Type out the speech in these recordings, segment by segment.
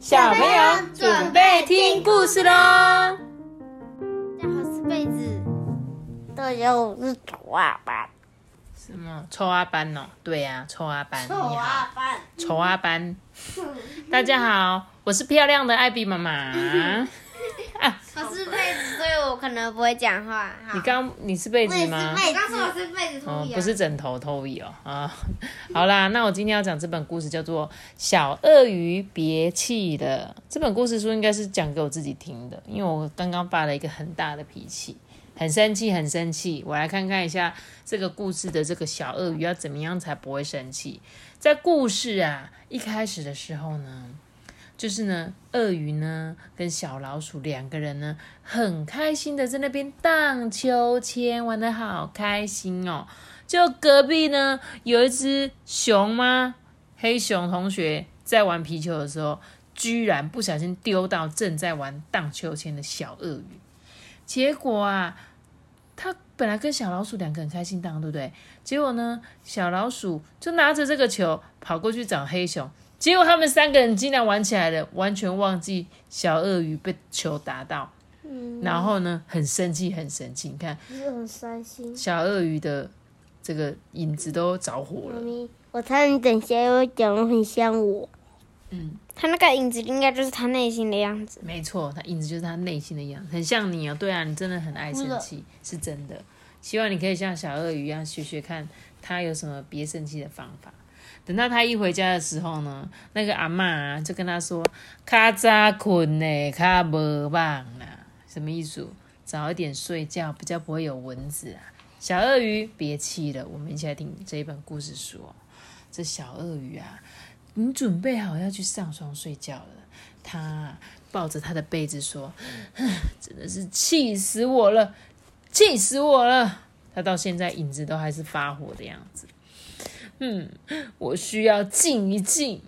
小朋友准备听故事喽！大家好，是被子。大家好，我是丑阿班。什么丑阿班哦？对呀，丑阿班。丑阿班。丑阿班。大家好，我是漂亮的艾比妈妈。我是被我可能不会讲话。你刚你是被子吗？我刚说我是被子，哦，不是枕头偷椅哦啊。好啦，那我今天要讲这本故事叫做《小鳄鱼别气了》。这本故事书应该是讲给我自己听的，因为我刚刚发了一个很大的脾气，很生气，很生气。我来看看一下这个故事的这个小鳄鱼要怎么样才不会生气。在故事啊一开始的时候呢。就是呢，鳄鱼呢跟小老鼠两个人呢，很开心的在那边荡秋千，玩的好开心哦。就隔壁呢有一只熊吗？黑熊同学在玩皮球的时候，居然不小心丢到正在玩荡秋千的小鳄鱼。结果啊，他本来跟小老鼠两个人开心荡，对不对？结果呢，小老鼠就拿着这个球跑过去找黑熊。结果他们三个人竟然玩起来了，完全忘记小鳄鱼被球打到，嗯然后呢，很生气，很生气。你看，很伤心。小鳄鱼的这个影子都着火了。妈咪，我猜你等下又讲的很像我。嗯，他那个影子应该就是他内心的样子。没错，他影子就是他内心的样子，很像你哦。对啊，你真的很爱生气，是真的。希望你可以像小鳄鱼一样学学看，他有什么别生气的方法。等到他一回家的时候呢，那个阿妈就跟他说：“卡早困呢，卡无棒啦。”什么意思？早一点睡觉，比较不会有蚊子啊。小鳄鱼，别气了，我们一起来听这一本故事书。这小鳄鱼啊，你准备好要去上床睡觉了。他抱着他的被子说：“真的是气死我了，气死我了！”他到现在影子都还是发火的样子。嗯，我需要静一静。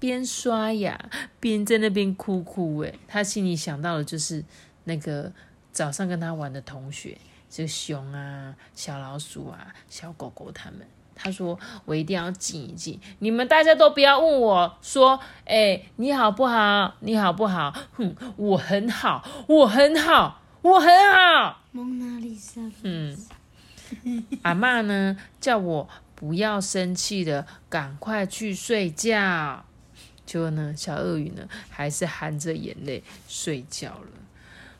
边刷牙边在那边哭哭。哎，他心里想到的就是那个早上跟他玩的同学，这个熊啊、小老鼠啊、小狗狗他们。他说：“我一定要静一静。你们大家都不要问我说，哎，你好不好？你好不好？哼，我很好，我很好，我很好。蒙娜丽莎。嗯，阿妈呢叫我。”不要生气的，赶快去睡觉。结果呢，小鳄鱼呢，还是含着眼泪睡觉了。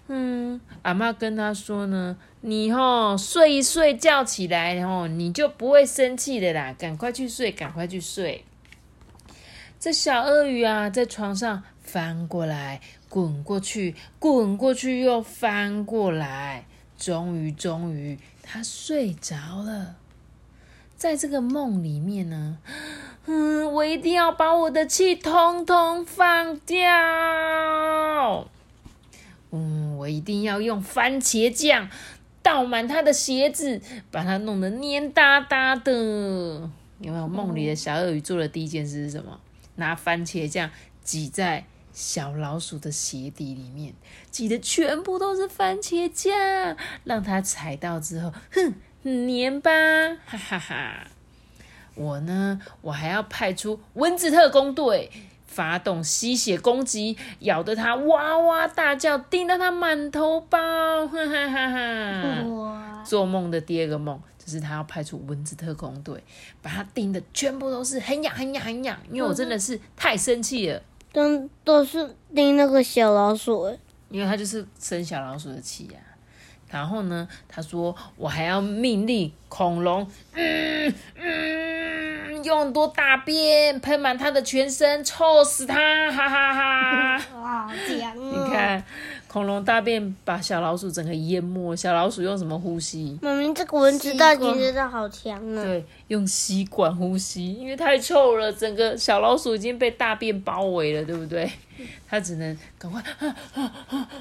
嗯，阿妈跟他说呢：“你吼睡一睡觉起来，然后你就不会生气的啦。赶快去睡，赶快去睡。”这小鳄鱼啊，在床上翻过来、滚过去、滚过去又翻过来，终于，终于，它睡着了。在这个梦里面呢，嗯，我一定要把我的气通通放掉。嗯，我一定要用番茄酱倒满他的鞋子，把它弄得黏哒哒的。有没有？梦里的小鳄鱼做的第一件事是什么？拿番茄酱挤在小老鼠的鞋底里面，挤的全部都是番茄酱，让它踩到之后，哼。黏吧，哈哈哈！我呢，我还要派出蚊子特工队，发动吸血攻击，咬得他哇哇大叫，叮得他满头包，哈哈哈哈！做梦的第二个梦就是他要派出蚊子特工队，把他叮的全部都是很痒很痒很痒，因为我真的是太生气了。都都是叮那个小老鼠，因为他就是生小老鼠的气呀。然后呢？他说：“我还要命令恐龙，嗯嗯，用很多大便喷满它的全身，臭死它！哈哈哈！哇，讲 你看，恐龙大便把小老鼠整个淹没。小老鼠用什么呼吸？妈咪，这个蚊子大姐真的好强啊！对，用吸管呼吸，因为太臭了，整个小老鼠已经被大便包围了，对不对？它只能赶快，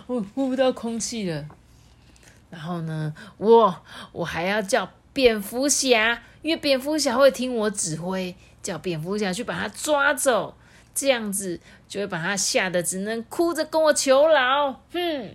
我呼不到空气了。”然后呢，我我还要叫蝙蝠侠，因为蝙蝠侠会听我指挥，叫蝙蝠侠去把他抓走，这样子就会把他吓得只能哭着跟我求饶。哼，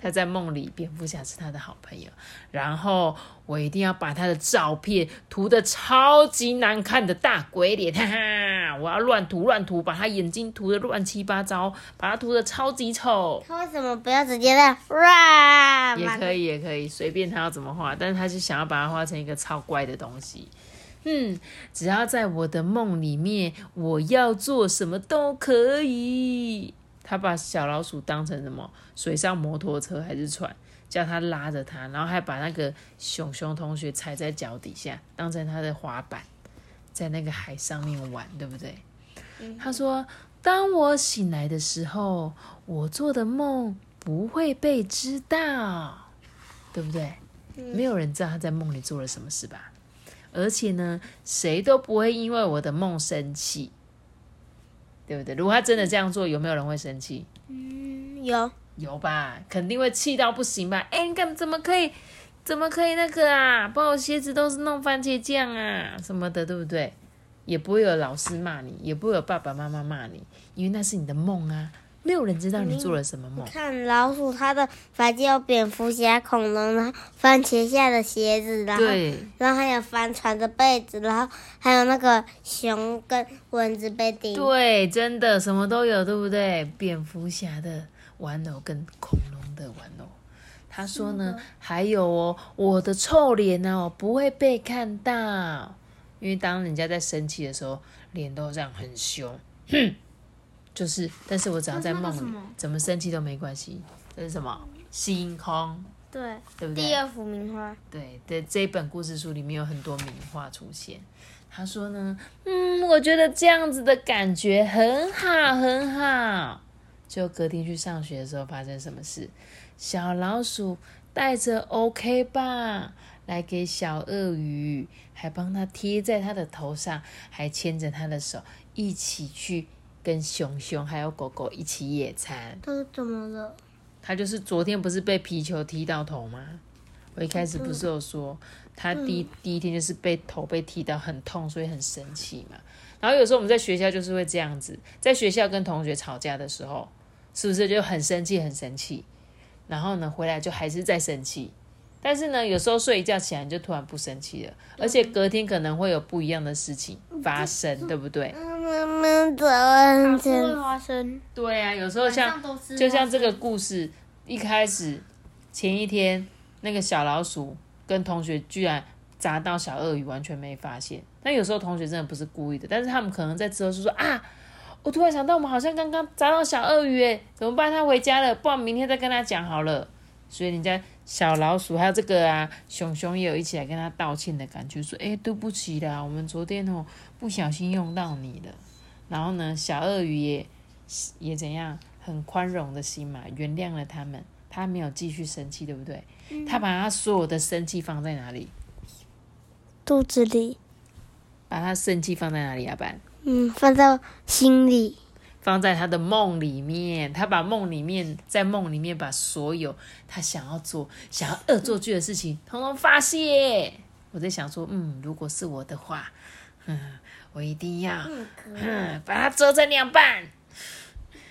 他在梦里，蝙蝠侠是他的好朋友。然后我一定要把他的照片涂的超级难看的大鬼脸，哈哈，啊！我要乱涂乱涂，把他眼睛涂的乱七八糟，把他涂的超级丑。他为什么不要直接在哇？也可以，也可以，随便他要怎么画，但是他就想要把它画成一个超乖的东西。嗯，只要在我的梦里面，我要做什么都可以。他把小老鼠当成什么？水上摩托车还是船？叫他拉着他，然后还把那个熊熊同学踩在脚底下，当成他的滑板，在那个海上面玩，对不对？他说：“当我醒来的时候，我做的梦不会被知道，对不对？没有人知道他在梦里做了什么事吧？而且呢，谁都不会因为我的梦生气，对不对？如果他真的这样做，有没有人会生气？嗯，有有吧，肯定会气到不行吧？哎，怎么可以，怎么可以那个啊？把我鞋子都是弄番茄酱啊什么的，对不对？也不会有老师骂你，也不会有爸爸妈妈骂你，因为那是你的梦啊。没有人知道你做了什么梦。看老鼠，它的房间有蝙蝠侠、恐龙，然后番茄下的鞋子，然后对然后还有帆船的被子，然后还有那个熊跟蚊子被叮。对，真的什么都有，对不对？蝙蝠侠的玩偶跟恐龙的玩偶。他说呢，还有哦，我的臭脸呢、哦，不会被看到，因为当人家在生气的时候，脸都这样很凶，哼，就是，但是我只要在梦里，怎么生气都没关系。这是什么？星空，对，对不对？第二幅名画。对的，这一本故事书里面有很多名画出现。他说呢，嗯，我觉得这样子的感觉很好，很好。就隔天去上学的时候，发生什么事？小老鼠带着 OK 棒来给小鳄鱼，还帮他贴在他的头上，还牵着他的手，一起去跟熊熊还有狗狗一起野餐。他怎么了？他就是昨天不是被皮球踢到头吗？我一开始不是有说他第一、第一天就是被头被踢到很痛，所以很生气嘛。然后有时候我们在学校就是会这样子，在学校跟同学吵架的时候，是不是就很生气很生气？然后呢，回来就还是在生气。但是呢，有时候睡一觉起来你就突然不生气了，而且隔天可能会有不一样的事情发生，对不对？妈妈早安，真花生，对啊，有时候像就像这个故事一开始前一天，那个小老鼠跟同学居然砸到小鳄鱼，完全没发现。但有时候同学真的不是故意的，但是他们可能在之后就说啊，我突然想到我们好像刚刚砸到小鳄鱼，哎，怎么办？他回家了，不然明天再跟他讲好了。所以人家小老鼠还有这个啊，熊熊也有一起来跟他道歉的感觉，说哎对不起啦，我们昨天哦不小心用到你了。然后呢，小鳄鱼也也怎样，很宽容的心嘛，原谅了他们。他没有继续生气，对不对？他把他所有的生气放在哪里？肚子里，把他生气放在哪里啊？班嗯，放在心里。放在他的梦里面。他把梦里面，在梦里面把所有他想要做、想要恶作剧的事情，统统发泄。我在想说，嗯，如果是我的话，嗯，我一定要，嗯，把它折成两半。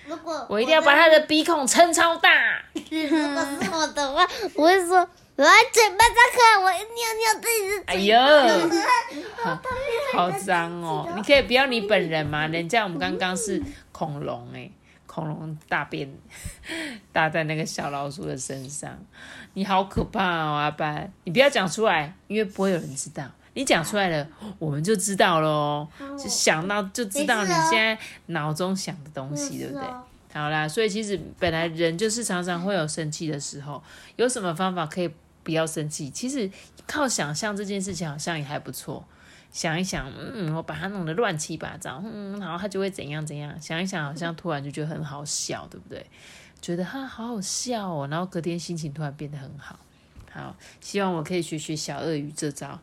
如果我一定要把他的鼻孔撑超大。如果是我的话，我会说，我嘴巴张开，我要尿尿自己的哎呦，好好脏哦！你可以不要你本人吗？人家我们刚刚是恐龙哎，恐龙大便搭在那个小老鼠的身上，你好可怕哦，阿班！你不要讲出来，因为不会有人知道。你讲出来了，我们就知道喽，就想到就知道你现在脑中想的东西，对不对？好啦，所以其实本来人就是常常会有生气的时候，有什么方法可以不要生气？其实靠想象这件事情好像也还不错。想一想，嗯，我把它弄得乱七八糟，嗯，然后它就会怎样怎样。想一想，好像突然就觉得很好笑，对不对？觉得哈好好笑哦，然后隔天心情突然变得很好。好，希望我可以学学小鳄鱼这招，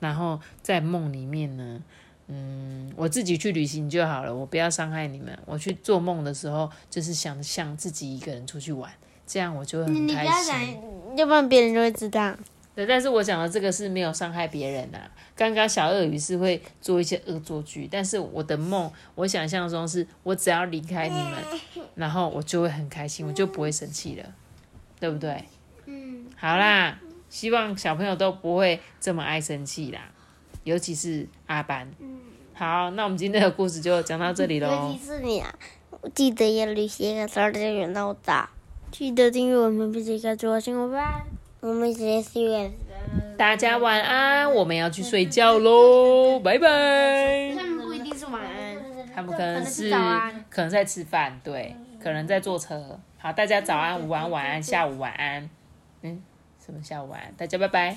然后在梦里面呢，嗯，我自己去旅行就好了，我不要伤害你们。我去做梦的时候，就是想象自己一个人出去玩，这样我就会很你不开心。要讲，要不然别人就会知道。对，但是我讲的这个是没有伤害别人啊。刚刚小鳄鱼是会做一些恶作剧，但是我的梦，我想象中是我只要离开你们，然后我就会很开心，我就不会生气了，对不对？嗯，好啦，希望小朋友都不会这么爱生气啦，尤其是阿班。好，那我们今天的故事就讲到这里尤喽其。是你啊，记得要旅行个十二点远到大，记得订阅我们，并且关注我新闻吧。我们直接约。大家晚安，我们要去睡觉喽，拜拜。他们不一定是晚安，他们可能是可能在吃饭，对，可能在坐车。好，大家早安、午安、晚安、下午晚安。嗯，什么下午晚？大家拜拜。